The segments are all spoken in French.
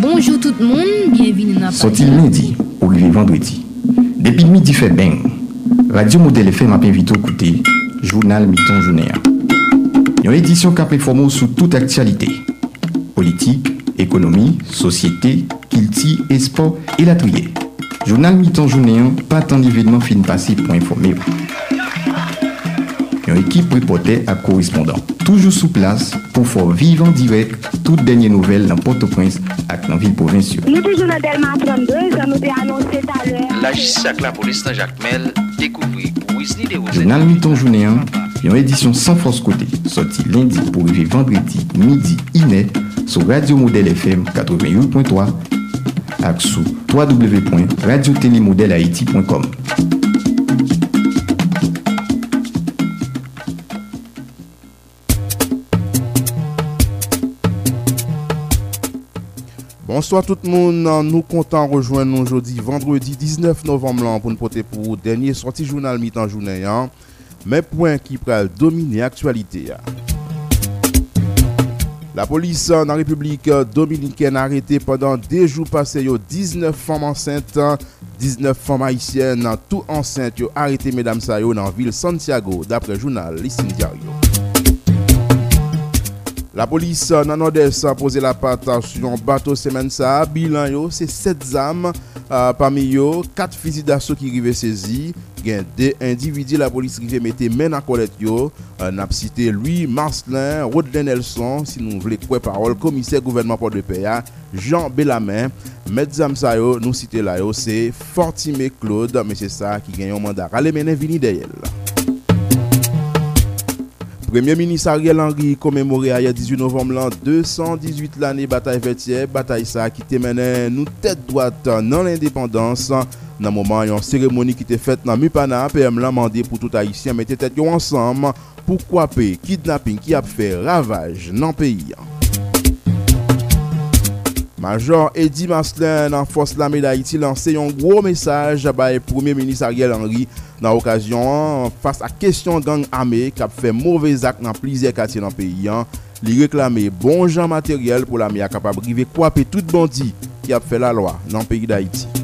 Bonjour tout le monde, bienvenue dans Sorti lundi ou vendredi? Depuis midi fait bang. Radio Modèle FM a invité à écouter Journal Miton Journée. Une édition qui a sur toute actualité. Politique, économie, société, et sport et la trier. Journal Miton Journée, pas tant d'événements fin passé pour informer. Une équipe reporter à correspondant. Toujours sous place pour faire vivre en direct toutes dernières nouvelles dans Port-au-Prince et dans la ville provinciale. Nous toujours dans Delma 32, ça nous a annoncé tout à l'heure. La justice avec la police dans Jacques Mel découvrit Wesley de. Journal Miton Journée, une édition sans force côté, sorti lundi pour arriver vendredi midi inet sur Radio Modèle FM 88.3 et sur www.radiotélémodèlehaïti.com. Bonsoir tout moun, nou kontan rejoen nou jodi vendredi 19 novem lan pou nou pote pou denye sorti jounal mi tan jounen yan, men poen ki pral domine aktualite ya. La polis nan Republik Dominiken arete pendant dejou pase yo 19 fom ansente, 19 fom haisyen nan tou ansente yo arete medam sa yo nan vil Santiago dapre jounal Lissin Diario. La polis euh, nan Odes pose la pata sou yon bato semen sa, bilan yo se 7 zam, uh, pami yo 4 fizi daso ki rive sezi, gen de individi la polis rive mette men akolet yo, uh, nap site Louis Marcelin, Rodlin Nelson, si nou vle kwe parol, komise gouvernement Porte de Paya, Jean Belamen, met zam sa yo, nou site la yo, se Fortime Claude, mese sa ki gen yon manda rale menen vini deyel. Premier ministre Ariel Henry komemore a ya 18 novem lan 218 lani batay fetye, batay sa ki temene nou tet doate nan l'independans nan mouman yon seremoni ki te fet nan Mupana, PM lan mande pou tout Haitien mette tet yo ansam pou kwape kidnapping ki ap fe ravaj nan peyi. Major Eddie Maslin nan Fos Lame da Haiti lanse yon gro mesaj bay Premier Ministre Ariel Henry nan okasyon an fas a kesyon gang ame kap fe mouvez ak nan plizier katye nan peyi an li reklame bon jan materyel pou lame a kapab rive kwape tout bandi ki ap fe la loa nan peyi da Haiti.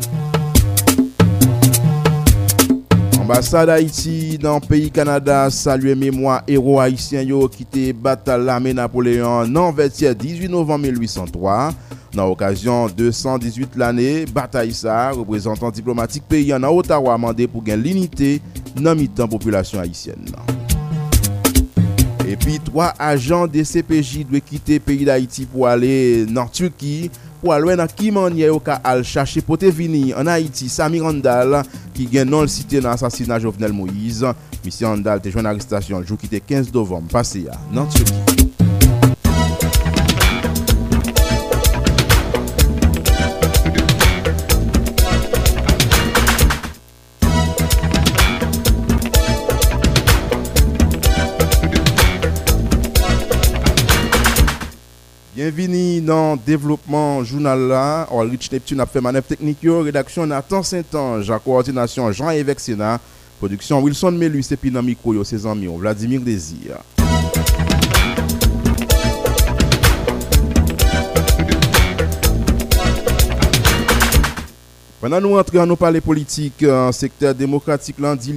Ambassade Haïti dans le pays Canada salue mémoire héros haïtien yo quitté battu l'armée Napoléon non 18 novembre 1803. Dans l'occasion 218 l'année, bataille ça, représentant diplomatique pays en Ottawa mandé pour gagner l'unité dans mi-temps population haïtienne. Et puis trois agents des CPJ doivent quitter le pays d'Haïti pour aller en Turquie. pou alwen nan ki manye yo ka al chache pote vini an Haiti Sami Randall ki gen non l site nan asasina Jovenel Moïse. Misi Randall te jwen arrestasyon jou ki te 15 novem pase ya nan Turki. Bienveni dans développement journal là, oh, Rich Neptune a fait manœuvre technique, yo, rédaction Nathan Saint-Ange, coordination Jean-Évêque Sénat, production Wilson Melus et puis dans micro yo, ses amis, Vladimir Désir. Pendant nous entrons dans nos palais politiques, secteur démocratique, l'an dit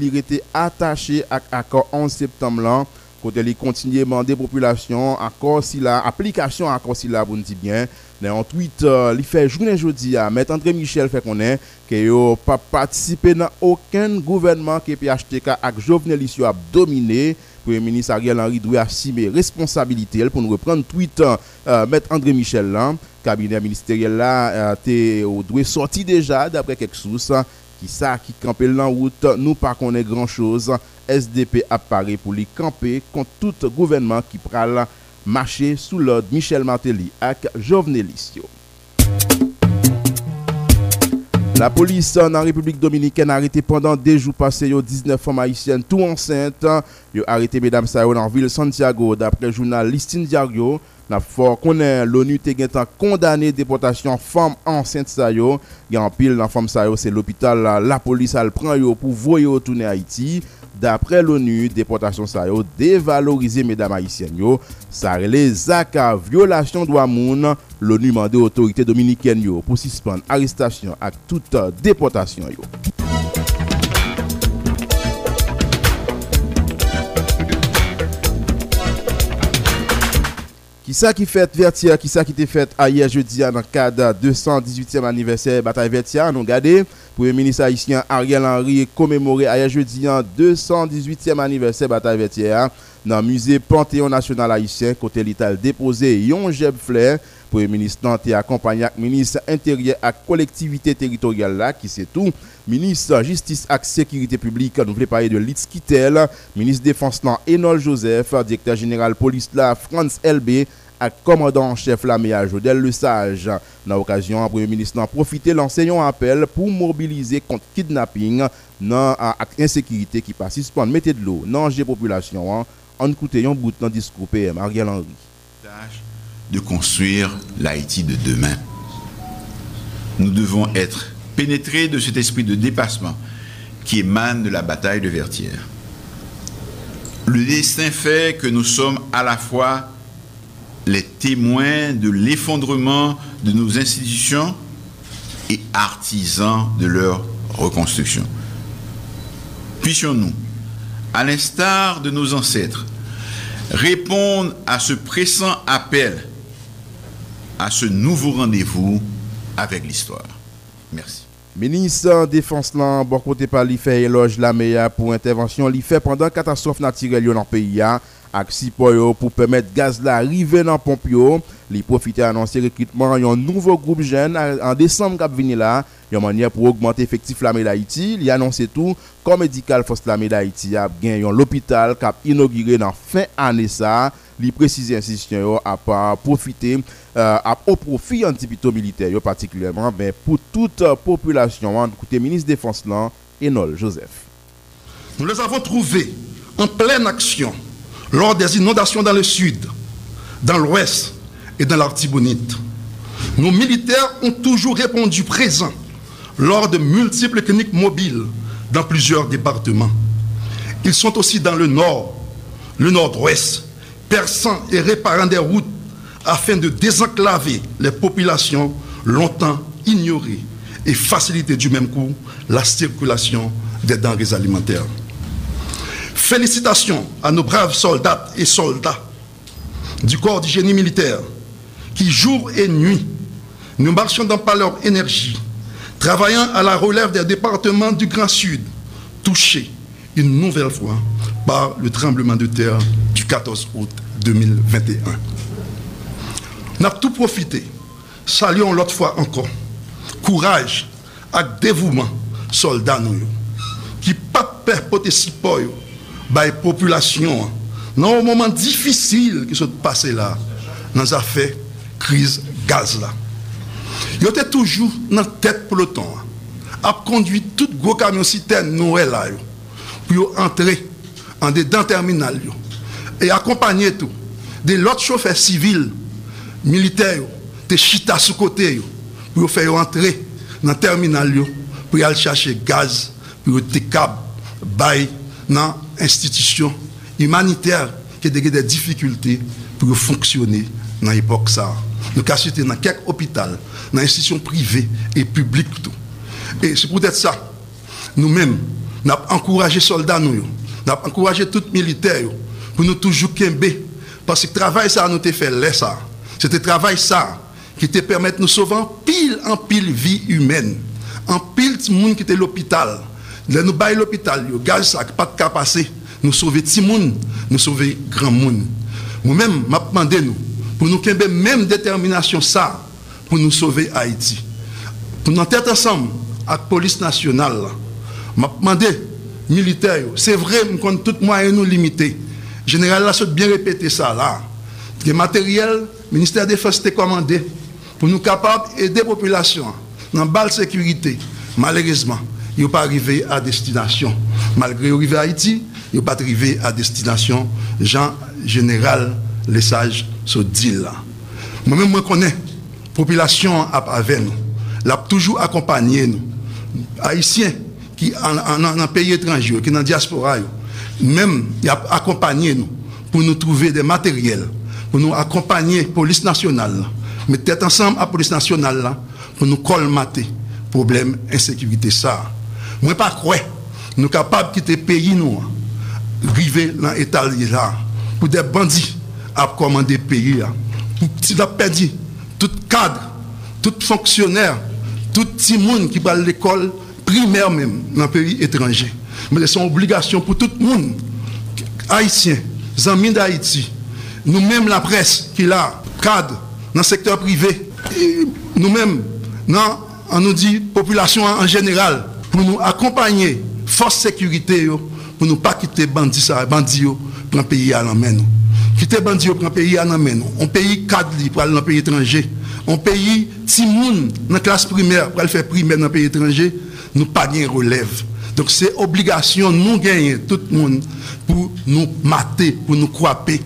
attaché à accord 11 septembre. Là, côté il continue à demander population accord si la application accord si la bon dit bien. Dans un tweet, euh, il fait journée jeudi à mettre André Michel fait connaître que yo pas participé dans aucun gouvernement que PHTK avec Jovenel Issou a dominé. Premier ministre Ariel Henry doit assumer responsabilité pour nous reprendre tweet euh, mettre André Michel là cabinet ministériel là euh, doit sorti déjà d'après quelques sources qui ça qui campait en route nous pas connaît grand chose SDP ap pare pou li kampe kont tout gouvenman ki pral mache sou lod Michel Martelly ak Jovenelis yo. La polis nan Republik Dominikèn arete pendant dejou pase yo 19 fom haisyen tou ansente. Yo arete Medam Sayo nan vil Santiago dapre jounal Listin Diario. Na for konen l'ONU te gen tan kondane deportasyon fom ansente Sayo. Gan pil nan fom Sayo se l'opital la, la polis al pran yo pou voyo toune Haiti. Dapre l'ONU, deportasyon sa yo devalorize medam Haitien yo, sa rele zaka violasyon do amoun, l'ONU mande otorite Dominiken yo pou sispan arrestasyon ak tout deportasyon yo. Ki sa ki fet Vertia, ki sa ki te fet ayer jeudi an an kada 218e aniversè Bataille Vertia, anon gade... Premier ministre haïtien Ariel Henry commémoré hier jeudi en 218e anniversaire bataille Vertière dans le musée Panthéon national haïtien côté l'État déposé yon jeb flair Premier ministre Nanté accompagné avec ministre intérieur et collectivité territoriale qui c'est tout. Ministre justice et sécurité publique nous voulons parler de Litz Kittel. Ministre défense Enol Joseph. Directeur général police là France LB et commandant en chef la Jodel Le Sage. Dans l'occasion, le Premier ministre a profité lancer un appel pour mobiliser contre kidnapping dans l'insécurité qui passe pour mettre de l'eau dans la population. En écoutant un bout de discours PM Ariel Henry. De construire l'Haïti de demain. Nous devons être pénétrés de cet esprit de dépassement qui émane de la bataille de Vertières. Le destin fait que nous sommes à la fois les témoins de l'effondrement de nos institutions et artisans de leur reconstruction. Puissions-nous, à l'instar de nos ancêtres, répondre à ce pressant appel, à ce nouveau rendez-vous avec l'histoire. Merci. Ministre Défense lan, bon côté par l'IFE éloge la meilleure pour intervention l'IFE pendant catastrophe naturelle dans le pays ak sipo yo pour permettre gaz la rive dans pompe yo. Li profite annoncer recrutement un nouveau groupe jeune en décembre kap vini là, une manière pour augmenter effectif la d'Haïti. Il annoncé tout comme médical force la d'Haïti a gagné l'hôpital kap inauguré dans fin année ça. Li précise institution yo a pas profiter euh, à au profit un hôpital militaire yo particulièrement mais pour toute population. Écoutez ministre défense là Enol Joseph. Nous les avons trouvés en pleine action lors des inondations dans le sud, dans l'ouest et dans l'Artibonite. Nos militaires ont toujours répondu présents lors de multiples cliniques mobiles dans plusieurs départements. Ils sont aussi dans le nord, le nord-ouest, perçant et réparant des routes afin de désenclaver les populations longtemps ignorées et faciliter du même coup la circulation des denrées alimentaires. Félicitations à nos braves soldats et soldats du corps du militaire qui, jour et nuit, nous marchons dans pas leur énergie, travaillant à la relève des départements du Grand Sud, touchés une nouvelle fois par le tremblement de terre du 14 août 2021. Nous avons tout profité. Saluons l'autre fois encore. Courage et dévouement, soldats nous, qui pas perpoter si bay populasyon nan ou moman difisil ki sou pase la nan zafè kriz gaz la. Yo te toujou nan tèt pou l'OTAN ap kondwi tout gwo kamyon siten nou e la yo pou yo antre an de dan terminal yo e akompanyen tou de lot choufer sivil milite yo te chita sou kote yo pou yo fè yo antre nan terminal yo pou yo al chache gaz pou yo te kab bay nan institution humanitaire qui a des difficultés pour fonctionner dans l'époque ça. Nous avons dans quelques hôpitaux, dans institutions privées et publiques. Et c'est peut-être ça. Nous-mêmes, nous avons encouragé les soldats, nous, avons encouragé tous les militaires pour nous toujours quimber. Parce que le travail ça nous a fait là. C'était le travail ça qui te permet de nous sauver en pile en pile vie humaine. En pile de monde qui était Le nou bay l'opital yo, gaj sak, pat ka pase, nou sove ti moun, nou sove gran moun. Ou men, map mande nou, pou nou kenbe menm determinasyon sa, pou nou sove Haiti. Pou nou tete ansam ak polis nasyonal la. Map mande, militer yo, se vre m kon tout mwayen nou limite. General la sot bien repete sa la. Ke materyel, minister defense te komande, pou nou kapab ede populasyon nan bal sekurite, malerizman. yo pa rive a destinasyon. Malgre yo rive Haiti, yo pa rive a destinasyon jan general lesaj so di la. Mwen mwen konen, popilasyon ap ave nou. Lap toujou akompanyen nou. Haitien ki an, an, an peyi etranjyo, ki nan diaspora yo, mwen ap akompanyen nou pou nou trouve de materyel, pou nou akompanyen polis nasyonal la. Mwen tet ansam a polis nasyonal la pou nou kolmate problem insekivite sa. Mwen pa kwe, nou kapab kite peyi nou, rive lan etal li la, pou de bandi ap komande peyi la. Pou ti la pedi, tout kadre, tout fonksyonèr, tout ti moun ki bal l'ekol primer mèm nan peyi etranje. Mwen lè son obligasyon pou tout moun, haïtien, zanmin d'Haïti, nou mèm la pres ki la kadre nan sektor privé, nou mèm nan an nou di populasyon an general, pour nous accompagner, force sécurité, pour ne pas quitter bandits, bandits pour un pays à l'emmène. Quitter bandits pour un pays à l'emmène. Un pays cadre pour aller dans un pays étranger. Un pays timoun dans la classe primaire pour aller faire primaire dans un pays étranger. Nous pas de relève. Donc c'est obligation nous gagner tout le monde pour nous mater, pour nous croiper.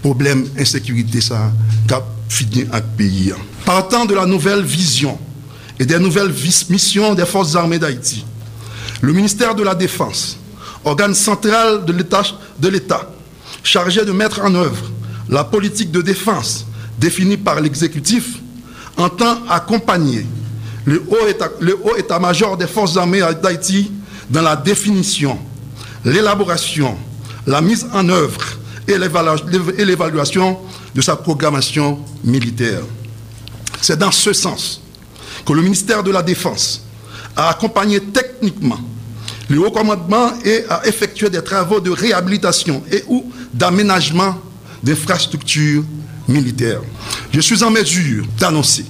Problème insécurité ça cap finir un pays. Partant de la nouvelle vision et des nouvelles missions des forces armées d'Haïti, le ministère de la Défense, organe central de l'État, chargé de mettre en œuvre la politique de défense définie par l'exécutif, entend accompagner le haut état-major des forces armées d'Haïti dans la définition, l'élaboration, la mise en œuvre et l'évaluation de sa programmation militaire. C'est dans ce sens que le ministère de la Défense a accompagné techniquement le haut commandement et a effectué des travaux de réhabilitation et ou d'aménagement d'infrastructures militaires. Je suis en mesure d'annoncer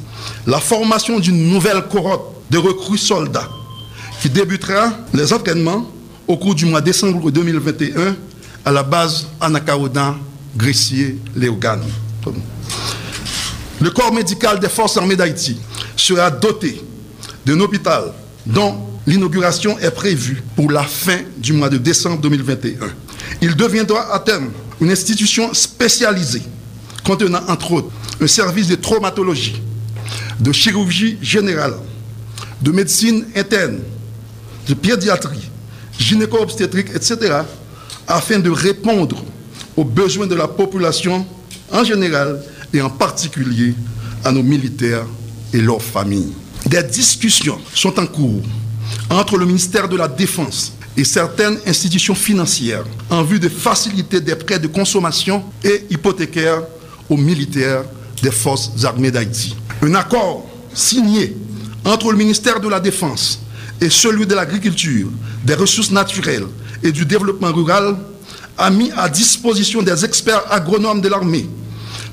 la formation d'une nouvelle cohorte de recrues soldats qui débutera les entraînements au cours du mois de décembre 2021 à la base Anakaodan, Gressier, Léogane. Le corps médical des forces armées d'Haïti sera doté d'un hôpital dont l'inauguration est prévue pour la fin du mois de décembre 2021. Il deviendra à terme une institution spécialisée contenant entre autres un service de traumatologie, de chirurgie générale, de médecine interne, de pédiatrie, gynéco-obstétrique, etc., afin de répondre aux besoins de la population en général et en particulier à nos militaires et leurs familles. Des discussions sont en cours entre le ministère de la Défense et certaines institutions financières en vue de faciliter des prêts de consommation et hypothécaires aux militaires des forces armées d'Haïti. Un accord signé entre le ministère de la Défense et celui de l'agriculture, des ressources naturelles et du développement rural a mis à disposition des experts agronomes de l'armée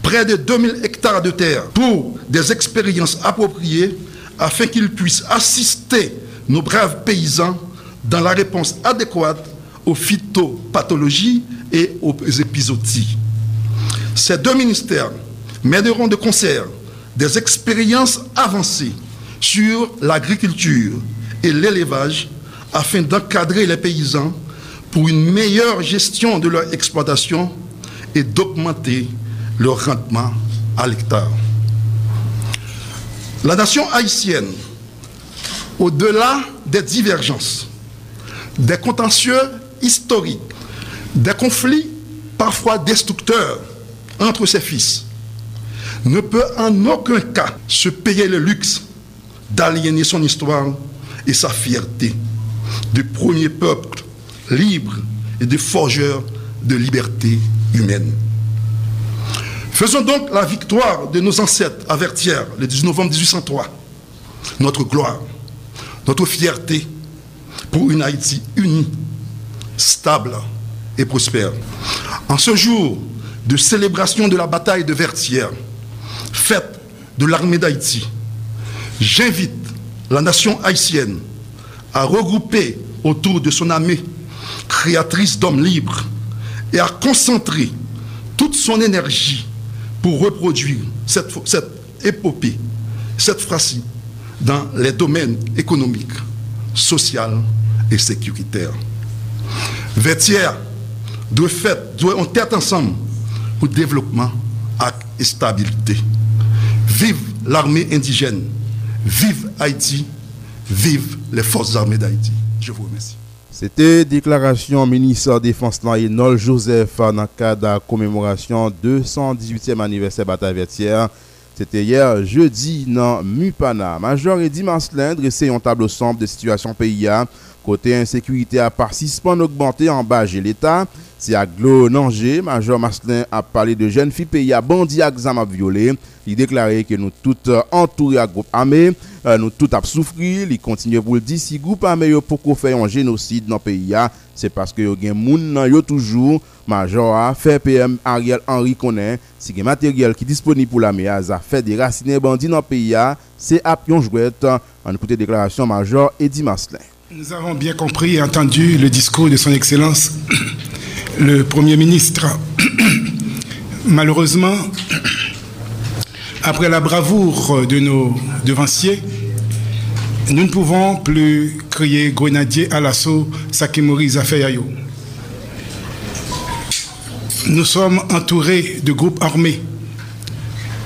près de 2000 hectares de terre pour des expériences appropriées afin qu'ils puissent assister nos braves paysans dans la réponse adéquate aux phytopathologies et aux épizooties. Ces deux ministères mèneront de concert des expériences avancées sur l'agriculture et l'élevage afin d'encadrer les paysans pour une meilleure gestion de leur exploitation et d'augmenter leur rendement à l'hectare. La nation haïtienne, au-delà des divergences, des contentieux historiques, des conflits parfois destructeurs entre ses fils, ne peut en aucun cas se payer le luxe d'aliéner son histoire et sa fierté du premier peuple libre et de forgeur de liberté humaine. Faisons donc la victoire de nos ancêtres avertières le 19 novembre 1803, notre gloire, notre fierté pour une Haïti unie, stable et prospère. En ce jour de célébration de la bataille de Vertières, fête de l'armée d'Haïti, j'invite la nation haïtienne à regrouper autour de son armée créatrice d'hommes libres et à concentrer toute son énergie pour reproduire cette, cette épopée, cette phrase dans les domaines économiques, sociaux et sécuritaires. Vertière doit faire, doit en tête ensemble pour développement et stabilité. Vive l'armée indigène, vive Haïti, vive les forces armées d'Haïti. Je vous remercie. C'était déclaration ministre défense Nol Joseph dans le cadre de la commémoration 218e anniversaire bataille vertière. C'était hier jeudi dans Mupana. Major Eddy Marcelin dressé un tableau sombre de situation pays. Côté insécurité a participant augmenté en bas l'État. C'est à Glo Nanger, Major Marcelin a parlé de jeunes filles pays à bandit à examen violé. Il déclarait que nous tous entourés à groupe armé, euh, nous tous à souffrir. Il continue pour le dire si groupe armé pour faire un génocide dans le pays, c'est parce que y a moun yo toujours Major a fait PM Ariel Henry connaît si le matériel qui est disponible pour la a fait des racines bandits dans le pays, c'est à pion jouette. En écoutant déclaration Major Eddie Marcelin. Nous avons bien compris et entendu le discours de son Excellence le Premier ministre. Malheureusement, après la bravoure de nos devanciers, nous ne pouvons plus crier grenadier à l'assaut Sakimori Zafeyayo. Nous sommes entourés de groupes armés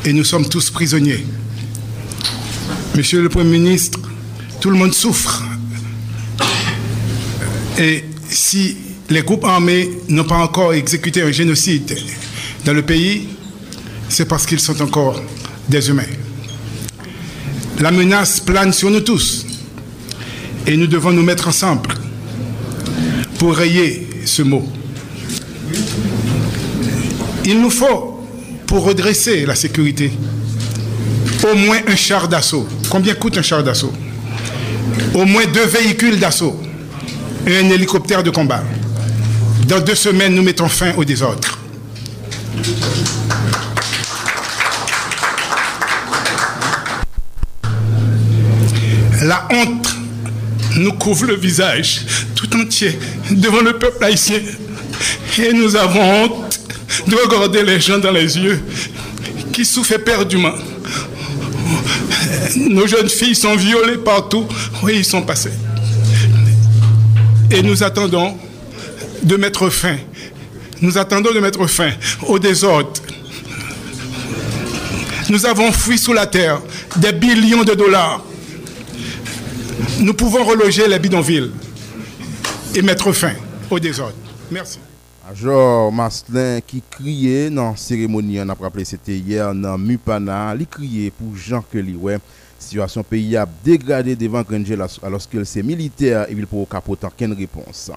et nous sommes tous prisonniers. Monsieur le Premier ministre, tout le monde souffre. Et si les groupes armés n'ont pas encore exécuté un génocide dans le pays, c'est parce qu'ils sont encore des humains. La menace plane sur nous tous et nous devons nous mettre ensemble pour rayer ce mot. Il nous faut, pour redresser la sécurité, au moins un char d'assaut. Combien coûte un char d'assaut? Au moins deux véhicules d'assaut et un hélicoptère de combat. Dans deux semaines, nous mettons fin au désordre. La honte nous couvre le visage tout entier devant le peuple haïtien. Et nous avons honte de regarder les gens dans les yeux qui souffrent éperdument. Nos jeunes filles sont violées partout où ils sont passés. Et nous attendons de mettre fin. Nous attendons de mettre fin au désordre. Nous avons fui sous la terre des billions de dollars. Nous pouvons reloger les bidonvilles et mettre fin au désordre. Merci. Major Maslin qui criait dans la cérémonie, on a rappelé c'était hier dans Mupana, il criait pour Jean Kelly. Ouais. Situation pays a dégradé devant Granger alors que c'est militaire et il pour capoter aucune réponse?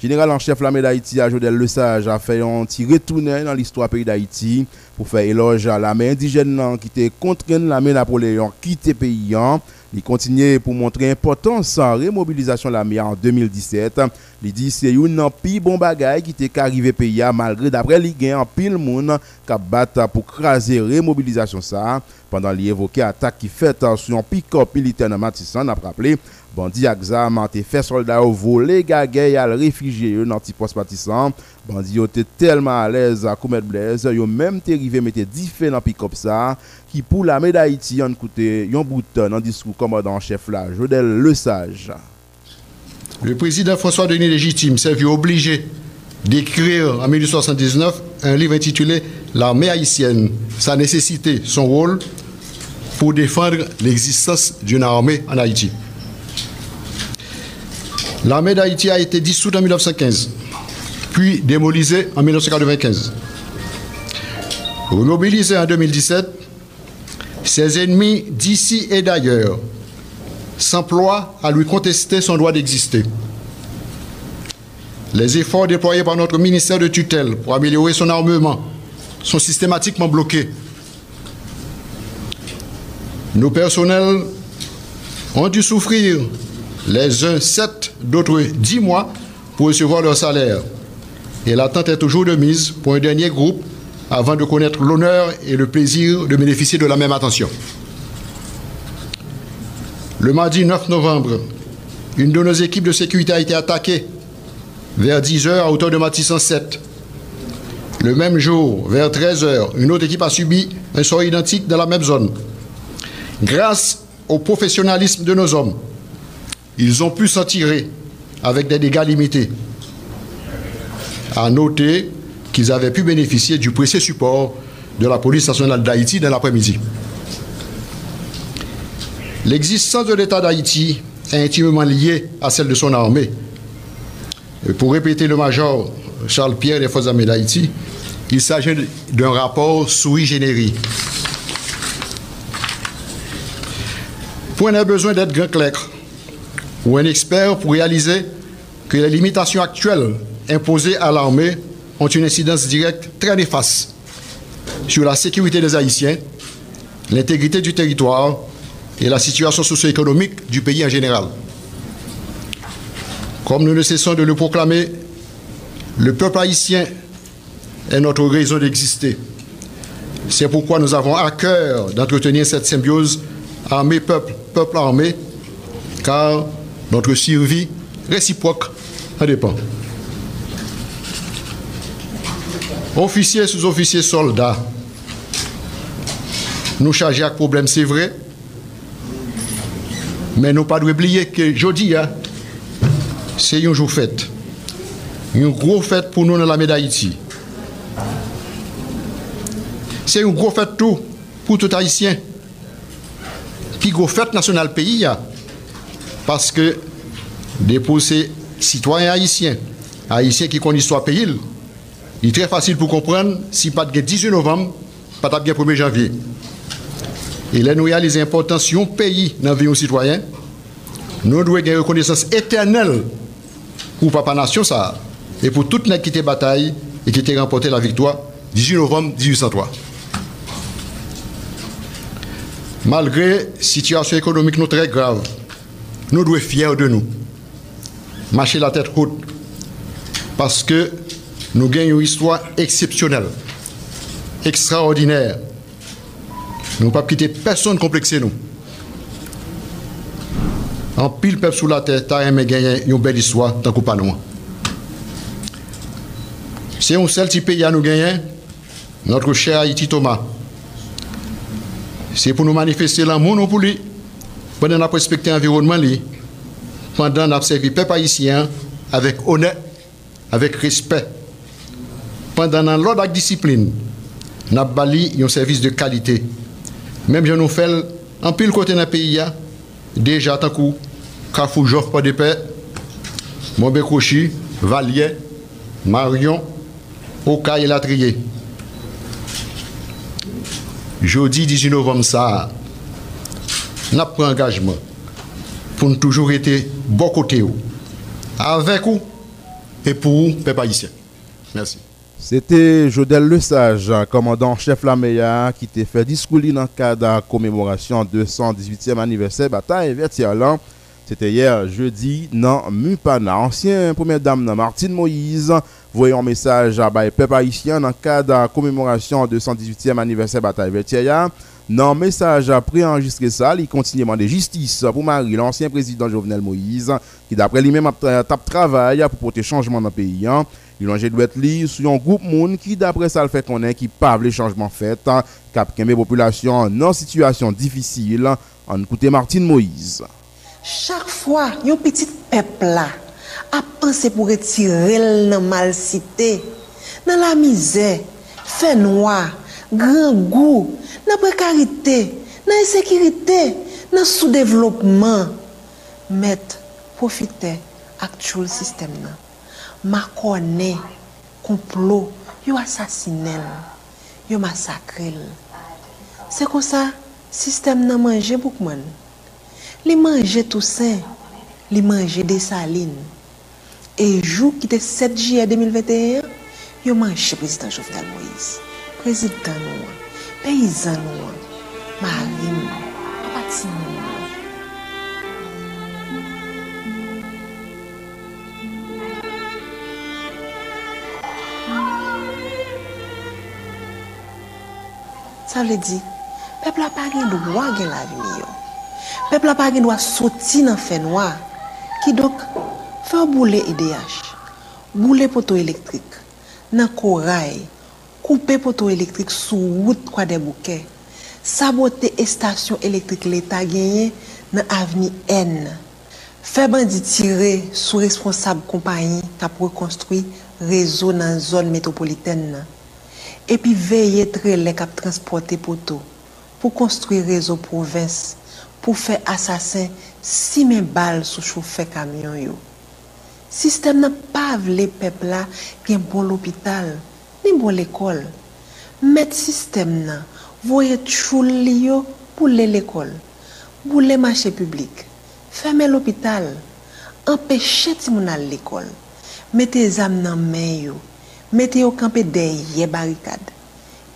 Général en chef l'armée d'Haïti, Jodel Le Sage, a fait un petit retour dans l'histoire pays d'Haïti pour faire éloge à l'armée indigène qui était contraint l'armée Napoléon quitter pays. Il continue pour montrer l'importance de la remobilisation de l'armée en 2017. Il dit c'est une pire bon bagaille qui était arrivé pays malgré d'après gains en pile monde qui battu pour craser remobilisation ça pendant l'évoqué attaque qui fait sur un pick-up militaire dans Matissan a rappelé Bandi exam a fait soldats au volé gagay à réfugié dans petit poste Matissan. Bandi était tellement à l'aise à commettre blaise, yo même te rivé mettre 10 faits dans pick-up ça qui pour la d'Haïti en coûté un bout dans discours commandant chef là Jodel Le Sage. Le président François Denis Légitime s'est vu obligé d'écrire en 1879 un livre intitulé L'armée haïtienne, sa nécessité, son rôle pour défendre l'existence d'une armée en Haïti. L'armée d'Haïti a été dissoute en 1915, puis démolisée en 1995. Remobilisée en 2017, ses ennemis d'ici et d'ailleurs s'emploient à lui contester son droit d'exister. Les efforts déployés par notre ministère de tutelle pour améliorer son armement sont systématiquement bloqués. Nos personnels ont dû souffrir, les uns sept, d'autres dix mois, pour recevoir leur salaire. Et l'attente est toujours de mise pour un dernier groupe avant de connaître l'honneur et le plaisir de bénéficier de la même attention. Le mardi 9 novembre, une de nos équipes de sécurité a été attaquée vers 10h à hauteur de Matissan 7. Le même jour, vers 13h, une autre équipe a subi un sort identique dans la même zone. Grâce au professionnalisme de nos hommes, ils ont pu s'en tirer avec des dégâts limités. À noter qu'ils avaient pu bénéficier du précieux support de la police nationale d'Haïti dans l'après-midi. L'existence de l'État d'Haïti est intimement liée à celle de son armée. Et pour répéter le major Charles Pierre des Forces armées d'Haïti, il s'agit d'un rapport sui generis. Point n'a besoin d'être grand clair ou un expert pour réaliser que les limitations actuelles imposées à l'armée ont une incidence directe très néfaste sur la sécurité des Haïtiens, l'intégrité du territoire et la situation socio-économique du pays en général. Comme nous ne cessons de le proclamer, le peuple haïtien est notre raison d'exister. C'est pourquoi nous avons à cœur d'entretenir cette symbiose armée-peuple, peuple-armée, car Notre survie réciproque en dépend. Officiers, sous-officiers, soldats, nous chargés avec problème, c'est vrai, mais nous pas oublier que jeudi, c'est un jour fête. Une grosse fête pour nous dans la médaille d'Haïti. C'est une grosse fête tout pour tout Haïtien. Puis grosse fête nationale pays, parce que dépôt c'est citoyen haïtien, haïtien qui connaît l'histoire pays, il est très facile pour comprendre si pas de 18 novembre, pas de 1er janvier. Et là, nous réalisons l'importance si d'un pays dans la vie citoyen, nous devons avoir une reconnaissance éternelle pour Papa Nation, ça, et pour toute la qui bataille et qui a remporté la victoire 18 novembre 1803. Malgré situation économique non très grave, Nous devons être fiers de nous. Marcher la tête haute. Parce que nous gagnons une histoire exceptionnelle, extraordinaire. Nous ne pas quitter personne complexé nous. En pile peuple sous la tête, a aimé gagner une belle histoire tant qu'on pas nous. C'est un seul petit pays à nous gagner, notre cher Haïti Thomas. C'est pour nous manifester l'amour non, pour lui pendant on a l'environnement, pendant qu'on servi peuple haïtien avec honneur, avec respect. Pendant qu'on l'ordre avec discipline, on a bali un service de qualité. Même si nous faisons en pile côté dans le pays, déjà tant coup, Kafou Joffre pas de paix, Mombe Kouchi, Valier, Marion, Okaï et Latrier. Jeudi 18 novembre, ça, nous pris engagement pour nous toujours être bon côté, avec vous et pour vous, peuple haïtien. Merci. C'était Jodel Le Sage, commandant chef Lameya, qui t'a fait discours dans le cadre de la commémoration 218e anniversaire bataille Vertialan. C'était hier jeudi dans Mupana. Ancien première dame Martine Moïse, voyant un message à peuple haïtien dans le cadre de la commémoration 218e anniversaire bataille Vertialan. Dans le message préenregistré ça, il continue à demander justice pour Marie, l'ancien président Jovenel Moïse, qui d'après lui-même a travaillé pour porter changement dans le pays. Il a doit être sur un groupe qui, d'après ça, le fait qu'on est, qui parle les changements faits, cap les population dans situation difficile, en écouter Martine Moïse. Chaque fois, un petit peuple là a pensé pour retirer le mal cité, dans la misère, fait noir, grand goût, nan prekarite, nan esekirite, nan sou-devlopman. Met, profite ak choul sistem nan. Makone, komplo, yo asasinel, yo masakrel. Se kon sa, sistem nan manje boukman. Li manje tousen, li manje desaline. E jou ki te 7 jye 2021, yo manje prezident Jovenel Moïse. Prezident nou an. peyizan nou an, marim, apati nou an. Sa vle di, pepl apage lwa gen la vini yo. Pepl apage lwa soti nan fè noa. Ki dok, fè boule EDH, boule poto elektrik, nan koray, koupe poto elektrik sou wout kwa de bouke, sabote estasyon elektrik l'Etat genye nan avni N, fe bandi tire sou responsab kompanyi kap rekonstrui rezo nan zon metropoliten nan, epi veye tre le kap transporte poto pou konstrui rezo provins pou fe asasen si men bal sou choufe kamyon yo. Sistem nan pav le pepla gen bon l'opital, ni bo l'ekol. Met sistem nan, voye tchoul li yo pou le l'ekol, pou le mache publik, feme l'opital, empeshe ti moun al l'ekol, mette zam nan men yo, mette yo kampe deye barikad.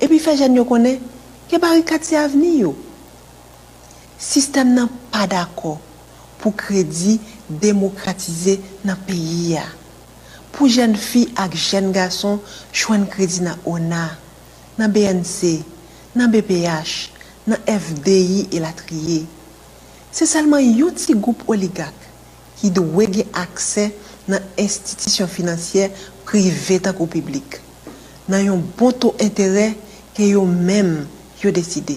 Epi fe jen yo konen, ke barikad se avni yo. Sistem nan pa dako pou kredi demokratize nan peyi ya. pou jen fi ak jen gason chwen kredi nan ONA, nan BNC, nan BPH, nan FDI e latriye. Se salman yon ti goup oligak ki do wege akse nan institisyon finansyer prive tak ou publik, nan yon bon to entere ke yon menm yon deside.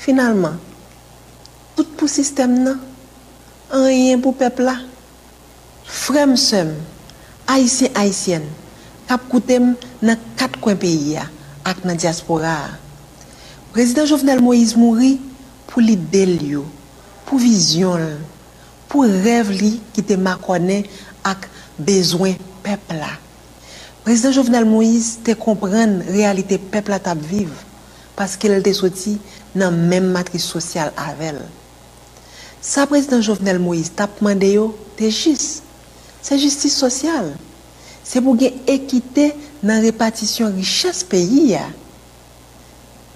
Finalman, tout pou sistem nan, an yon pou pepla, frem sem, haïtien haïtienne kap koutem nan kat kwen peyi ya ak nan diaspora. Prezident Jovenel Moïse mouri pou li del yo, pou vizyon pou rev li ki te makwane ak bezwen pepla. Prezident Jovenel Moïse te kompren realite pepla tap viv paske l te soti nan menm matris sosyal avel. Sa prezident Jovenel Moïse tap mande yo te jis se justice sosyal. Se pou gen ekite nan repatisyon riches peyi ya.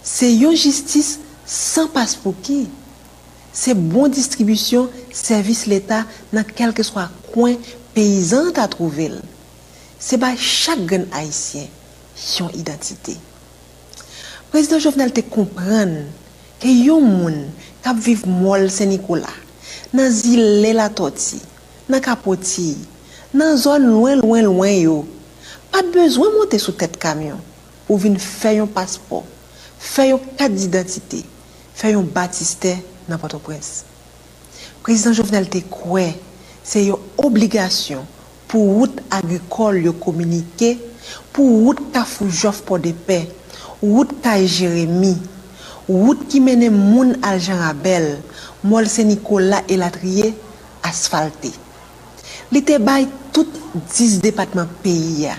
Se yon justice san pas pou ki. Se bon distribisyon servis l'Etat nan kelke swa kwen peyizan ta trouvel. Se ba chak gen haisyen yon identite. Prezident Jovenel te kompran ke yon moun kap viv mol se Nikola nan zile la toti, nan kapoti, nan zon lwen lwen lwen yo. Pa bezwen monte sou tèt kamyon ou vin fè yon paspor, fè yon kat d'identite, fè yon batiste nan Port-au-Prince. Prezident Jovenel te kwe, se yon obligasyon pou wout agrikol yo komunike, pou wout ka foujof pou depè, wout ka e Jeremie, wout ki mene moun al Jean Abel, mol se Nikola Elatrier asfalte. Li te bay tout 10 depatman peyi ya,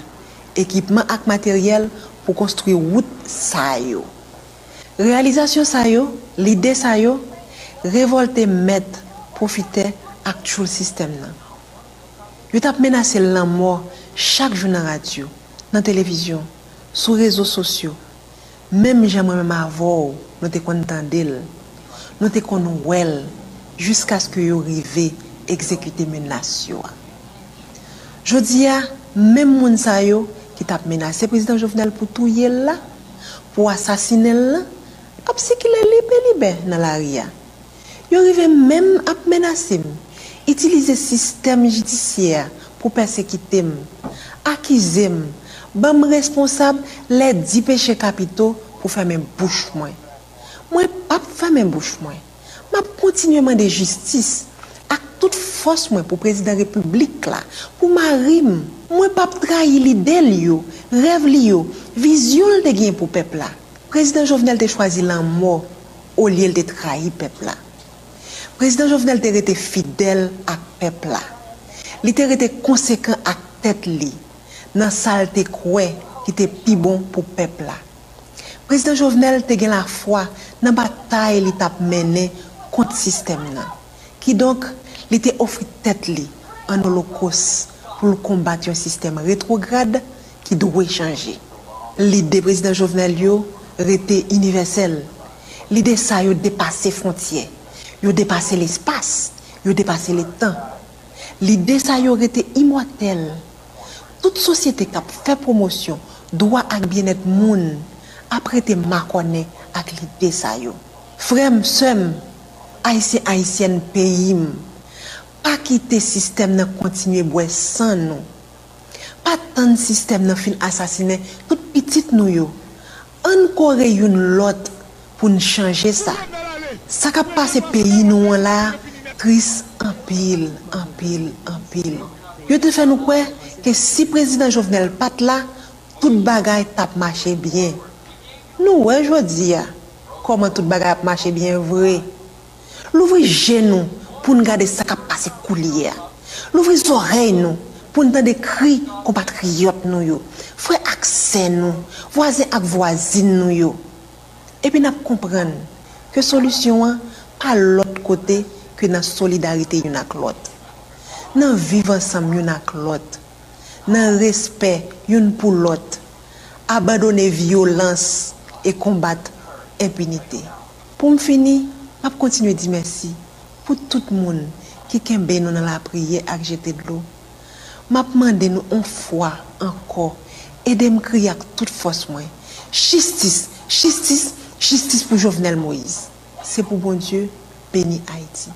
ekipman ak materyel pou konstruy wout sa yo. Realizasyon sa yo, lide sa yo, revolte met, profite ak choul sistem nan. Yo tap menase lan mor chak joun nan radyo, nan televizyon, sou rezo sosyo. Mem jaman mèm avou, nou te kon tendel, nou te kon wel, jisk aske yo rive, ekzekute menasyon. Jodi ya, menm moun sayo ki tap menase prezident Jovenel pou touye la, pou asasine la, ap se ki le libe libe nan la ria. Yo rive menm ap menase m, itilize sistem jidisye pou persekite m, akize m, bam responsab le di peche kapito pou fè men bouch mwen. Mwen ap fè men bouch mwen. Mwen ap kontinuèman de jistis tout fos mwen pou prezident republik la, pou ma rim, mwen pap trahi li del yo, rev li yo, vizyon de gen pou pep la. Prezident Jovenel te chwazi lan mò, o li el te trahi pep la. Prezident Jovenel te rete fidel ak pep la. Li te rete konsekant ak tet li, nan sal te kwe ki te pi bon pou pep la. Prezident Jovenel te gen la fwa nan batay li tap mene kont sistem nan. Ki donk, li te ofri tet li an holokos pou l kombat yon sistem retrograde ki dwe chanje. Li de prezident Jovenel yo rete universel. Li de sa yo depase frontye, yo depase l espas, yo depase l etan. Li de sa yo rete imwatel. Tout sosyete kap fe promosyon, dwa ak bienet moun, apre te makwane ak li de sa yo. Frem sem, aisyen aisyen peyim, pa kite sistem nan kontinye bwe san nou. Pa tan sistem nan fin asasine, tout pitit nou yo. An kore yon lot pou n chanje sa. Sa ka pase peyi nou an la, tris an pil, an pil, an pil. Yo te fè nou kwe, ke si prezident Jovenel pat la, tout bagay tap mache bien. Nou wè jodi ya, koman tout bagay ap mache bien vre. Louvri jen nou, pou nou gade sa kap pase kou liye. Louvri zorey nou, pou nou dade kri kompatriyot nou yo. Fwe akse nou, voazen ak voazin nou yo. Epi nap kompren, ke solusyon an, pa lot kote ke nan solidarite yon ak lot. Nan vivan sam yon ak lot. Nan respè yon pou lot. Abadone violans e kombat impunite. Pou m fini, ap kontinwe di mersi. Pou tout moun ki kembe nou nan la priye ak jete dlo. Map mande nou on fwa, anko, edem kri ak tout fos mwen. Chistis, chistis, chistis pou Jovenel Moïse. Se pou bon Dieu, béni Haïti.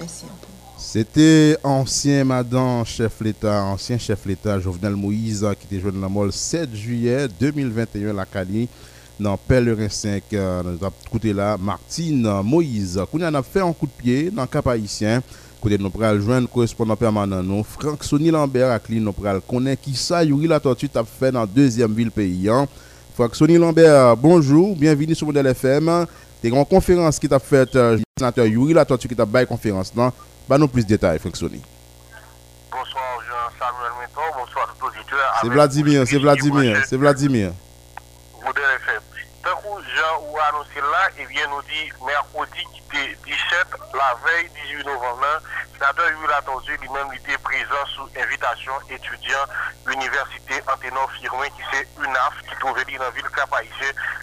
Merci un peu. C'était ancien madame chef l'État, ancien chef l'État Jovenel Moïse qui était joué dans la molle 7 juillet 2021 la Cali dans Pèlerin 5 euh, dans côté là Martine Moïse. Qu'on a fait un coup de pied dans Cap Haïtien. Côté nous pral joindre correspondant permanent nous Franck Sonny Lambert à nous pral connaît qui ça Yuri la tortue t'a fait dans deuxième ville pays. Hein. Franck Sonny Lambert, bonjour, bienvenue sur Modèle FM. T'es en conférence qui t'a fait euh, sénateur Yuri la tortue qui t'a bail conférence là. Bah nous plus de détails, Franck Sonny. Bonsoir Jean-Samuel Méton, bonsoir tout auditeur. C'est Vladimir, c'est Vladimir, c'est Vladimir. Modèle anonsé là, et bien nous dit mercredi 17, la veille 18 novembre, sénateur Yuri Latordu lui-même était présent sous invitation étudiant l'université Anténor Firmin qui c'est UNAF qui trouvait dans la ville cap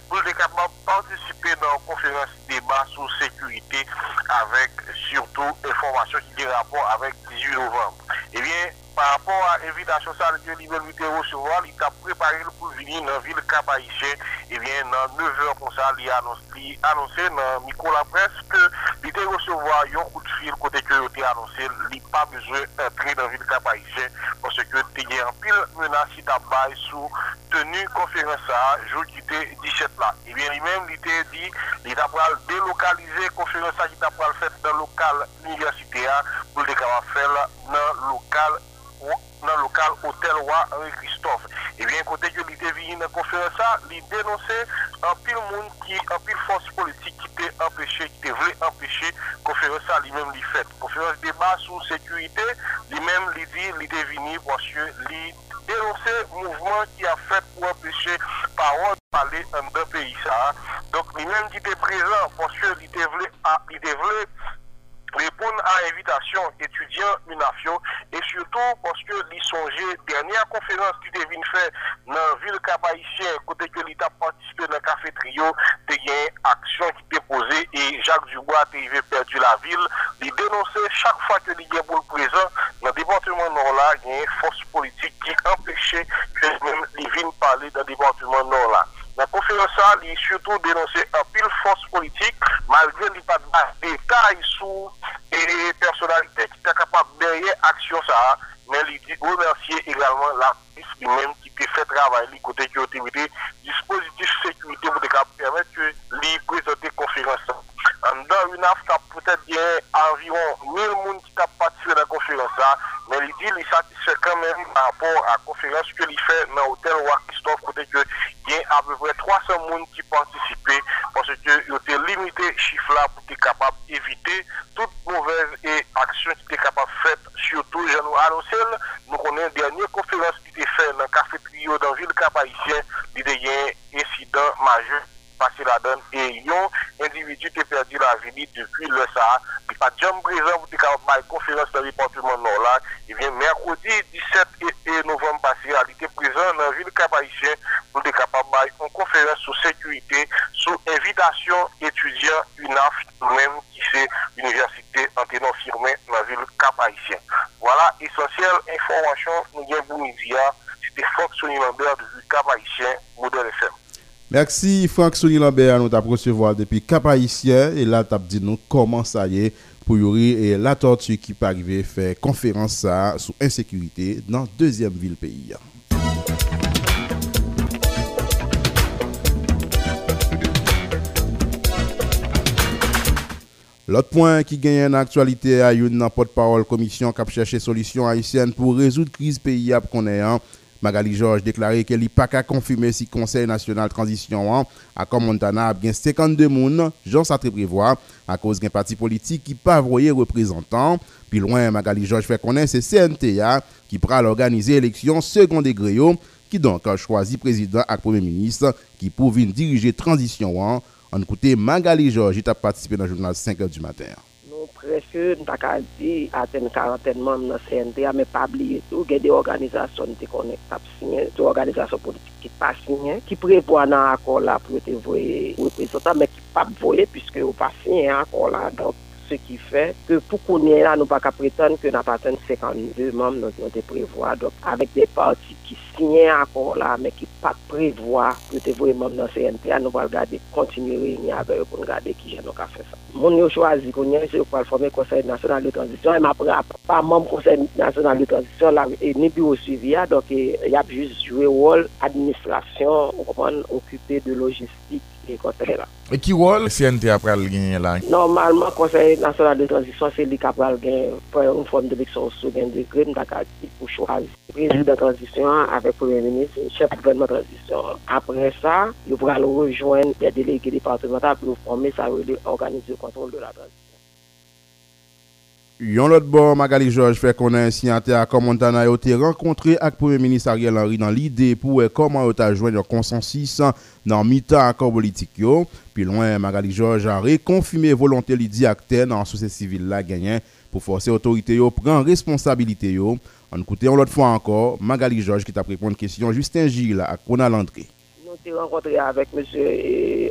pour être capable de participer dans la conférence débat sur sécurité avec surtout information qui des rapports avec 18 novembre. Eh bien, par rapport à l'invitation que lui veut recevoir, il a préparé pour venir dans la ville Cap-Haïtien. Et bien, dans 9 h comme ça, il a annoncé dans micro la presse que il était recevoir un coup de fil côté que il a annoncé, il n'a pas besoin d'entrer dans la ville Cap-Haïtien parce que il y a un pile menace qui tabaille sous tenue conférence à jour qui était 17 là. Et bien, lui-même, il était dit, il a délocaliser conférence qui t'a faite dans le local universitaire pour le faire dans le local nan lokal Hotel Wa Henri Christophe. Ebyen kote yo li deviye nan konferansa, li denonse anpil moun ki anpil fos politik ki te empeshe, ki te vle empeshe konferansa li men li fet. Konferans debat sou sekurite, li men li di li deviye pwasye li denonse mouvment ki a fet pou empeshe parol pale an de peyi sa. Donk li men ki te prezant pwasye li te vle a, li te vle répondre à invitation étudiants UNAFIO et surtout parce que l'y dernière conférence qui devine faire dans la ville cabaïtienne, côté que l'État participé dans le café trio, il y a une action qui était posée et Jacques Dubois a perdu la ville. Il dénonçait chaque fois que l'État pour le présent, dans le département nord là, il y a une force politique qui empêchait que même les villes parler dans le département nord là. Nan konferansan li surtout denonse apil fons politik malgre li pa detay sou e personalite ki ta kapab beye aksyon sa men li di remersye egalman la polis li men ki te fe travay li kote ki otivite dispositif sekurite pou de kap permette li prezante konferansan. Dans une AF, peut-être environ 1000 personnes qui ont participé à la conférence, mais il dit qu'il satisfait quand même par rapport à la conférence que il fait dans l'hôtel Roi Christophe, il y a à peu près 300 personnes qui participent parce que il a limité le chiffre pour être capable d'éviter toute mauvaise action qui était capable de surtout, je nous annonce, nous connaissons une dernière conférence qui était faite dans le café trio dans la ville cap il y a un incident majeur passé la donne et un individu qui a perdu la vie depuis le Sahara. Il pas de présent pour une conférence le département nord là. Et bien, mercredi 17 novembre passé, il était présent dans la ville cap pour être capable de une conférence sur sécurité, sous invitation étudiants UNAF, même qui c'est l'université Anténon Firmin dans la ville cap Voilà, essentiel information, nous avons pour midi. C'était Fox Sonny Lambert de Cap Haïtien, Modèle FM. Merci Franck Sonny Lambert, nous t'a recevoir depuis Cap Haïtien. Et là t'as dit nous comment ça y est pour Yuri et la tortue qui peut arriver faire conférence sur insécurité dans deuxième ville pays. L'autre point qui gagne en actualité à une porte-parole commission qui a cherché solution haïtienne pour résoudre crise pays qu'on est Magali Georges déclaré qu'elle n'est pas qu'à confirmer si Conseil national transition hein, à comme Montana a bien 52 moun, Jean Sartre prévoit, à cause d'un parti politique qui pas voyer représentant. Puis loin, Magali Georges fait connaître c'est CNTA qui pourra organiser élection second degré qui donc a choisi président et premier ministre qui pour diriger transition. Hein. On écoutait Magali Georges qui a participé dans le journal 5 h du matin. preske nou tak a di aten karantenman nan CNT a me pabliye tou gen de organizasyon te konek tap sinye, tou organizasyon politik ki pa sinye, ki prepo anan akor la pou te voye reprezentan, men ki pa voye piske ou pa sinye akor la. Donk se ki fe, ke pou konen la nou pa ka preton ke nan paten 52 mom nou te prevoa, avèk de parti ki sinyen akor la, men ki pa prevoa, pou te voye mom nan CNP, an nou pa gade kontinu reyni avè, pou nou gade ki jen nou ka fè sa. Moun yo chwazi konen, se yo pa l'forme konsey national de transisyon, em apre pa mom konsey national de transisyon la, e ni bi ou suivi ya, donk e yap jous jwe wol administrasyon, ou koman okupè de logistik, gen konsey la. E ki wol CNT apral genye la? Normalman konsey nasyonal de transisyon se li kapral gen pre yon form de leksyon sou gen de grem takal ki pou chouaz. Prezident transisyon avek premier ministre, chef gouvernement transisyon. Apre sa, yo pral rejoen de delege departemental pou nou forme sa ou de organize kontrol de la transisyon. Yon lot bon, Magali Georges fait qu'on a un signataire à Montana a été rencontré avec Premier ministre Ariel Henry dans l'idée pour comment il a joindre un consensus dans mi-temps accord politique. Puis loin, Magali Georges a reconfirmé volonté de acteur dans la société civile la gagné pour forcer l'autorité à prendre responsabilité. En écoutant l'autre fois encore, Magali Georges qui t'a répondu à une question Justin Gilles à Kona Landry on s'est rencontré avec M.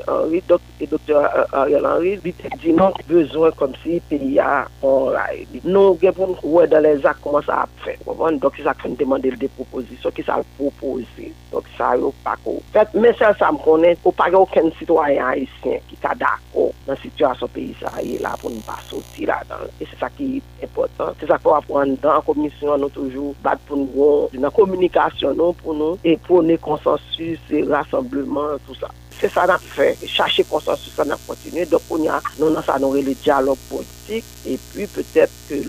Henry, doc, et Dr. Ariel Henry, il dit non, besoin comme si pays a en rail. Nous, ouais, dans les actes, comment ça a fait. Donc, c'est ça qu'on demandé des propositions, qui ça proposé. Donc, ça, il pas fait. Mais ça, ça me connaît, il n'y a aucun citoyen haïtien qui est d'accord dans la situation pays là pour ne pas sortir là-dedans. Et c'est ça qui est important. C'est ça qu'on apprend dans la commission, nous toujours battre pour nous, dans la communication, nous, pour nous, et pour nous consensus, c'est rassembleman, tout sa. Se sa nan fe, chache konsensus sa nan kontinue, do kon ya non nan sa nan re le diyalog politik, e pi petep ke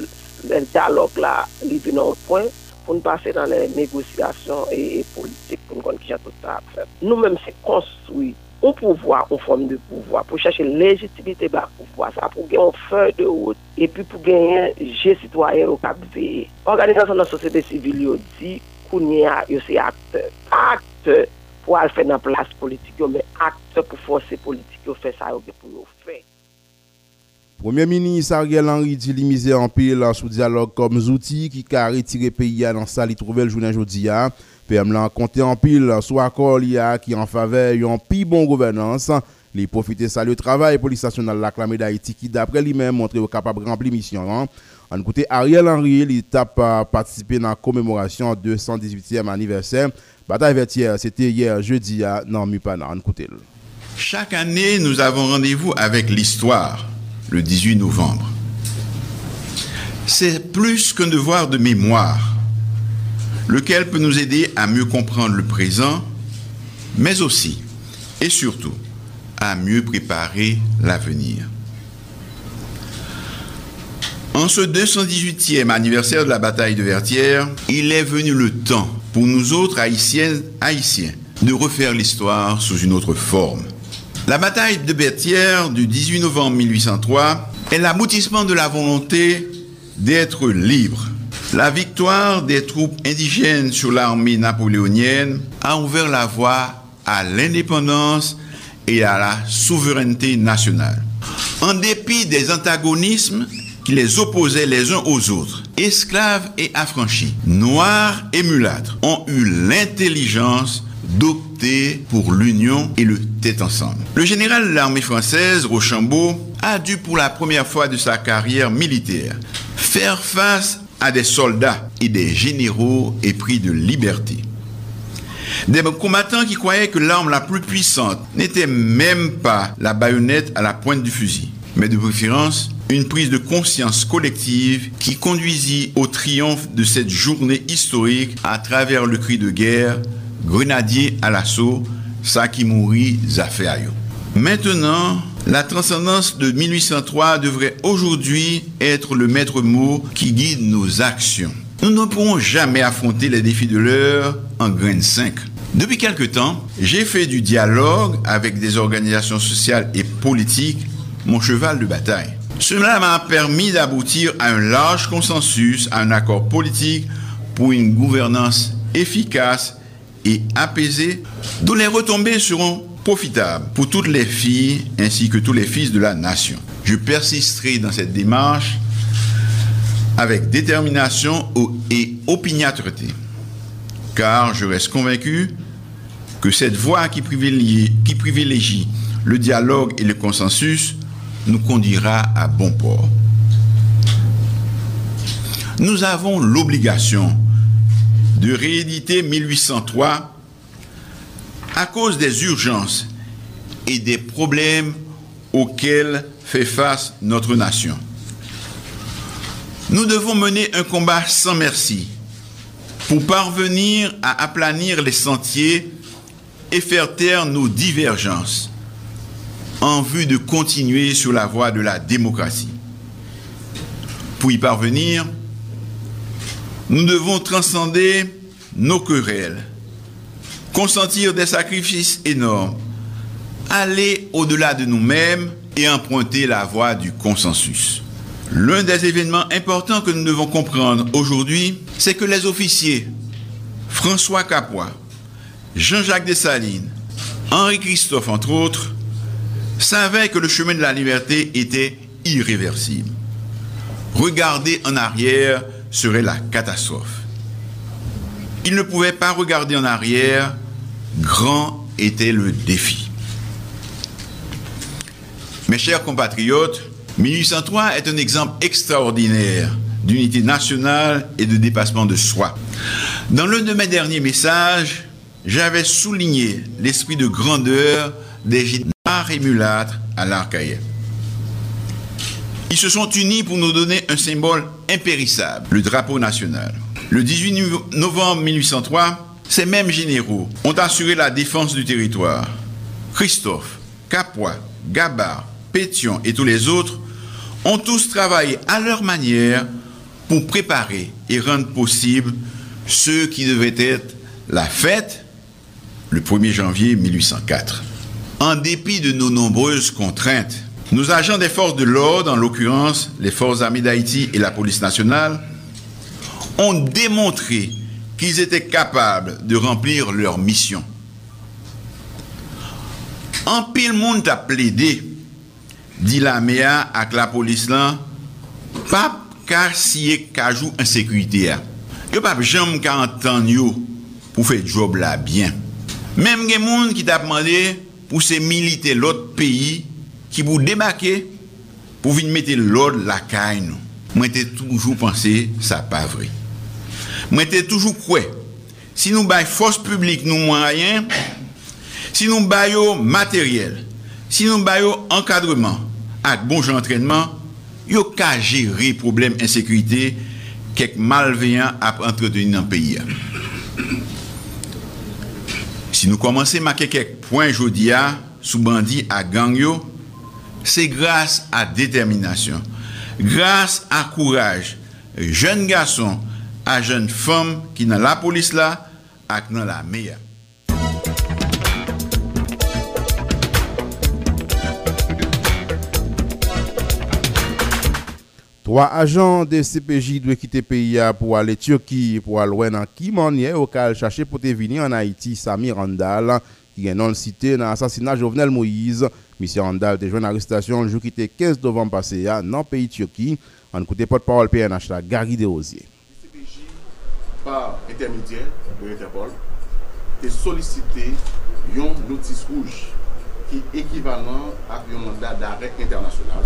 le diyalog la li venan pon, pou nou pase nan le negosyasyon e politik pou nou kon ki jan tout sa ap fe. Nou menm se konstoui ou pouvoi, ou form de pouvoi, pou chache legitimite ba pouvoi, sa pou gen yon fey de out, e pi pou gen yon je sitwayen ou kap veye. Organizasyon nan sosete sivil yo di, kounye a, yo se akte, akte, pour aller faire dans la place politique, mais acteur pour forcer politique, faire ça pour faire. Premier ministre Ariel Henry dit limiter en pile sous dialogue comme outils qui a retiré pays dans ça, il trouvé le journée aujourd'hui. PM l'a compté en pile sur accord qui en faveur d'une plus bonne gouvernance. Les profiter ça le travail police nationale la clamé d'Haïti qui d'après lui-même montré capable de remplir mission. Hein. Ariel Henry, il a participé dans la commémoration 218e anniversaire. Bataille vertière, c'était hier jeudi à non Mupana. Écoutez. Chaque année, nous avons rendez-vous avec l'histoire le 18 novembre. C'est plus qu'un devoir de mémoire lequel peut nous aider à mieux comprendre le présent, mais aussi et surtout à mieux préparer l'avenir. En ce 218e anniversaire de la bataille de Vertières, il est venu le temps pour nous autres haïtiens de refaire l'histoire sous une autre forme. La bataille de Vertières du 18 novembre 1803 est l'aboutissement de la volonté d'être libre la victoire des troupes indigènes sur l'armée napoléonienne a ouvert la voie à l'indépendance et à la souveraineté nationale. En dépit des antagonismes qui les opposaient les uns aux autres, esclaves et affranchis, noirs et mulâtres, ont eu l'intelligence d'opter pour l'union et le tête ensemble. Le général de l'armée française, Rochambeau, a dû pour la première fois de sa carrière militaire faire face à des soldats et des généraux épris de liberté. Des combattants qui croyaient que l'arme la plus puissante n'était même pas la baïonnette à la pointe du fusil, mais de préférence une prise de conscience collective qui conduisit au triomphe de cette journée historique à travers le cri de guerre, grenadier à l'assaut, Sakimouri Zafeayo. Maintenant, la transcendance de 1803 devrait aujourd'hui être le maître mot qui guide nos actions. Nous ne pourrons jamais affronter les défis de l'heure en graine 5. Depuis quelque temps, j'ai fait du dialogue avec des organisations sociales et politiques mon cheval de bataille. Cela m'a permis d'aboutir à un large consensus, à un accord politique pour une gouvernance efficace et apaisée, dont les retombées seront profitables pour toutes les filles ainsi que tous les fils de la nation. Je persisterai dans cette démarche avec détermination et opiniâtreté, car je reste convaincu que cette voie qui privilégie, qui privilégie le dialogue et le consensus nous conduira à bon port. Nous avons l'obligation de rééditer 1803 à cause des urgences et des problèmes auxquels fait face notre nation. Nous devons mener un combat sans merci pour parvenir à aplanir les sentiers et faire taire nos divergences en vue de continuer sur la voie de la démocratie. Pour y parvenir, nous devons transcender nos querelles, consentir des sacrifices énormes, aller au-delà de nous-mêmes et emprunter la voie du consensus. L'un des événements importants que nous devons comprendre aujourd'hui, c'est que les officiers François Capois, Jean-Jacques Dessalines, Henri Christophe, entre autres, savaient que le chemin de la liberté était irréversible. Regarder en arrière serait la catastrophe. Ils ne pouvaient pas regarder en arrière, grand était le défi. Mes chers compatriotes, 1803 est un exemple extraordinaire d'unité nationale et de dépassement de soi. Dans l'un de mes derniers messages, j'avais souligné l'esprit de grandeur des et mulâtres à l'Arcaïe. Ils se sont unis pour nous donner un symbole impérissable, le drapeau national. Le 18 novembre 1803, ces mêmes généraux ont assuré la défense du territoire. Christophe, Capois, Gabard, Pétion et tous les autres ont tous travaillé à leur manière pour préparer et rendre possible ce qui devait être la fête le 1er janvier 1804. En dépit de nos nombreuses contraintes, nos agents des forces de l'ordre, en l'occurrence les forces armées d'Haïti et la police nationale, ont démontré qu'ils étaient capables de remplir leur mission. En pile monde a plaidé, dit la MEA avec la police là, pas qu'à siye kajou insécurité. Yo pas jamais qu'à entendre yo pour faire job là bien. Même des gens qui t'a demandé pou se milite lot peyi ki pou debake pou vin mette lot lakay nou. Mwen te toujou panse sa pa vre. Mwen te toujou kwe, si nou bay fos publik nou mwen rayen, si nou bay yo materyel, si nou bay yo ankadreman ak bonj entrenman, yo ka jere problem ensekwite kek malveyan ap entreteni nan peyi an. Si nou komanse make kek poin jodia sou bandi a gang yo, se grase a determinasyon, grase a kouraj, jen gason a jen fom ki nan la polis la ak nan la meya. Trois agents de CPJ doivent quitter le pays pour aller en Turquie pour aller dans qui au cas chercher pour venir en Haïti Samir Randal qui est non cité dans l'assassinat Jovenel Moïse. Monsieur Randal a joint arrestation le jour qui était 15 novembre passé dans le pays Turquie. On écoute porte-parole PNH là Gary Desrosiers. CPJ par intermédiaire de l'Interpol a sollicité une notice rouge qui est équivalent à un mandat d'arrêt international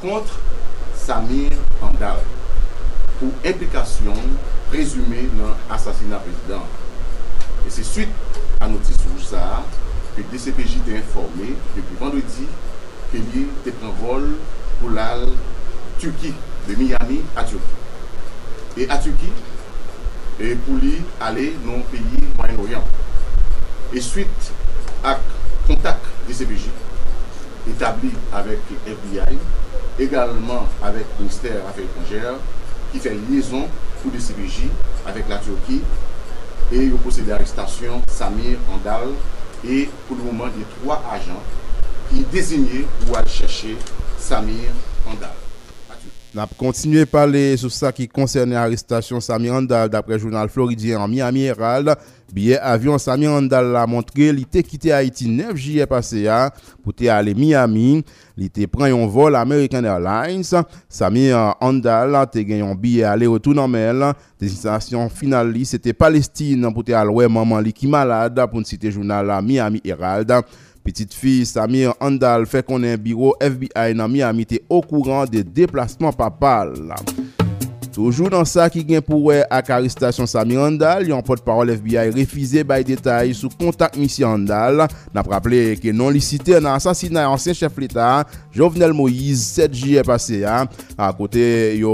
contre Samir Andal pour implication présumée dans l'assassinat président. Et c'est suite à notice rouge ça que DCPJ t'a informé depuis vendredi qu'il était en vol pour la Turquie, de Miami à Turquie. Et à Turquie, et pour lui aller dans le pays Moyen-Orient. Et suite à contact DCPJ établi avec FBI, également avec le ministère des Affaires étrangères, qui fait liaison pour des CPJ avec la Turquie et ont procédé à l'arrestation Samir Andal et pour le moment, a trois agents qui désignés pour aller chercher Samir Andal. N'a continué à parler sur ça qui concerne l'arrestation Samir Andal d'après le journal floridien en Miami Herald. Billet avion Samir Andal a montré qu'il était quitté Haïti 9 juillet passé hein, pour aller Miami. Il était pris un vol American Airlines. Samir Andal a gagné un billet aller-retour dans Mel. Destination finale, c'était Palestine pour aller maman qui malade pour citer journal Miami Herald. Petite fi Samir Andal fè konen biro FBI nan Miami te okouran de deplasman papal. Toujou nan sa ki gen pou we ak aristasyon Sami Handal, yon pot parol FBI refize bay detay sou kontak misi Handal. Nap rappele ke non lisite nan asasina yon ansyen chef l'Etat, Jovenel Moïse, 7 jye pase ya. A kote yo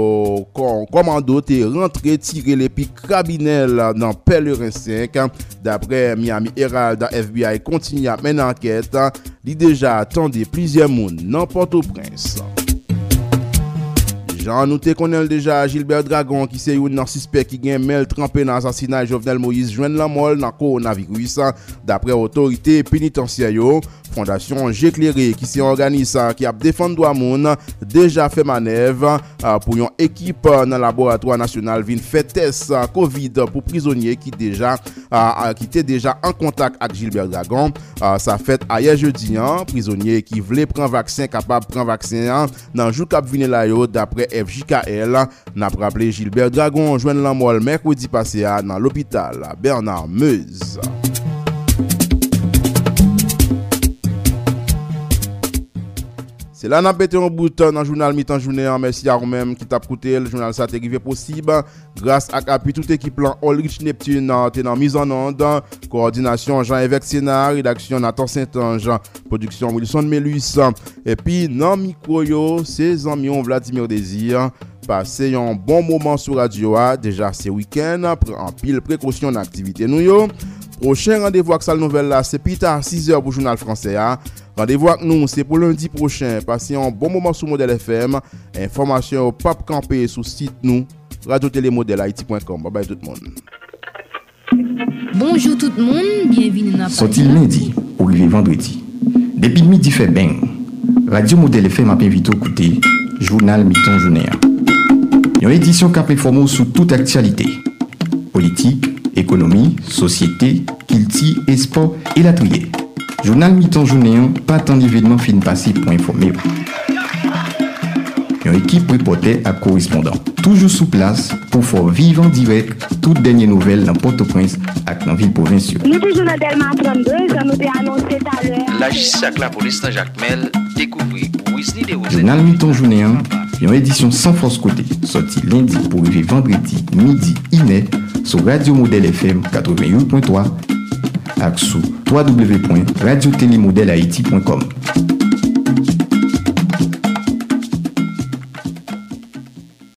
komando te rentre tire lepi krabinel nan Pelerin 5. Dapre Miami Herald, FBI kontinya men anket, li deja atende plizye moun nan Port-au-Prince. Jan nou te konel deja Gilbert Dragon ki se yon nan suspect ki gen mel trempe nan asasina Jovenel Moïse jwen la mol nan koronavirus dapre otorite penitensya yo. Fondasyon Jekleri ki se organisa ki ap defan do amoun deja fe manev ah, pou yon ekip ah, nan laboratoi nasyonal vin fetes ah, COVID pou prizonye ki deja ki te deja an kontak ak Gilbert Dragon. Sa fet ayer jeudi an, prizonye ki vle pren vaksin kapab pren vaksin an nan jou kap vine la yo dapre FJKL nan praple Gilbert Dragon jwen lan mol mekwedi pase a nan l'opital Bernard Meuse. Se la nan pete yon bouton nan jounal mitan jounen an mersi a ou menm ki tap koute l jounal sa te rive posib. Gras ak api tout ekip lan Olrich Neptune nan te nan mizan ondan. Koordinasyon Jean-Évêque Sénat, redaksyon Nathan Saint-Ange, produksyon Wilson Melus. Epi nan mikroyo se zanmion Vladimir Désir. Pase yon bon mouman sou radio a. Deja se week-end, pre an pil prekosyon nan aktivite nou yo. Prochen randevou ak sal nouvel la se pita 6h pou jounal franse a. Rendez-vous avec nous, c'est pour lundi prochain. Passez un bon moment sur Modèle FM. Information au pape campé sur site nous, radiotélémodèlehaïti.com. Bye bye tout le monde. Bonjour tout le monde, bienvenue dans Sorti lundi, arrivé vendredi. Depuis midi fait bien. Radio Modèle FM a invité à écouter Journal Miton Journée. Une édition qui a sous toute actualité. Politique, économie, société, culture et sport et la trier. Journal mi-temps journée, pas tant d'événements fin passé pour informer. Une équipe reporter à correspondant. Toujours sous place pour faire vivre en direct toutes dernières nouvelles dans Port-au-Prince et dans la ville provinciale. Nous toujours dans Delma 32, ça nous a annoncé tout à l'heure. La justice avec la police dans Jacques Mel découvrir Wesley de Journal mi-temps journée, une édition sans force côté, sorti lundi pour arriver vendredi midi iné sur Radio Modèle FM 88.3 ak sou www.radiotelemodelaiti.com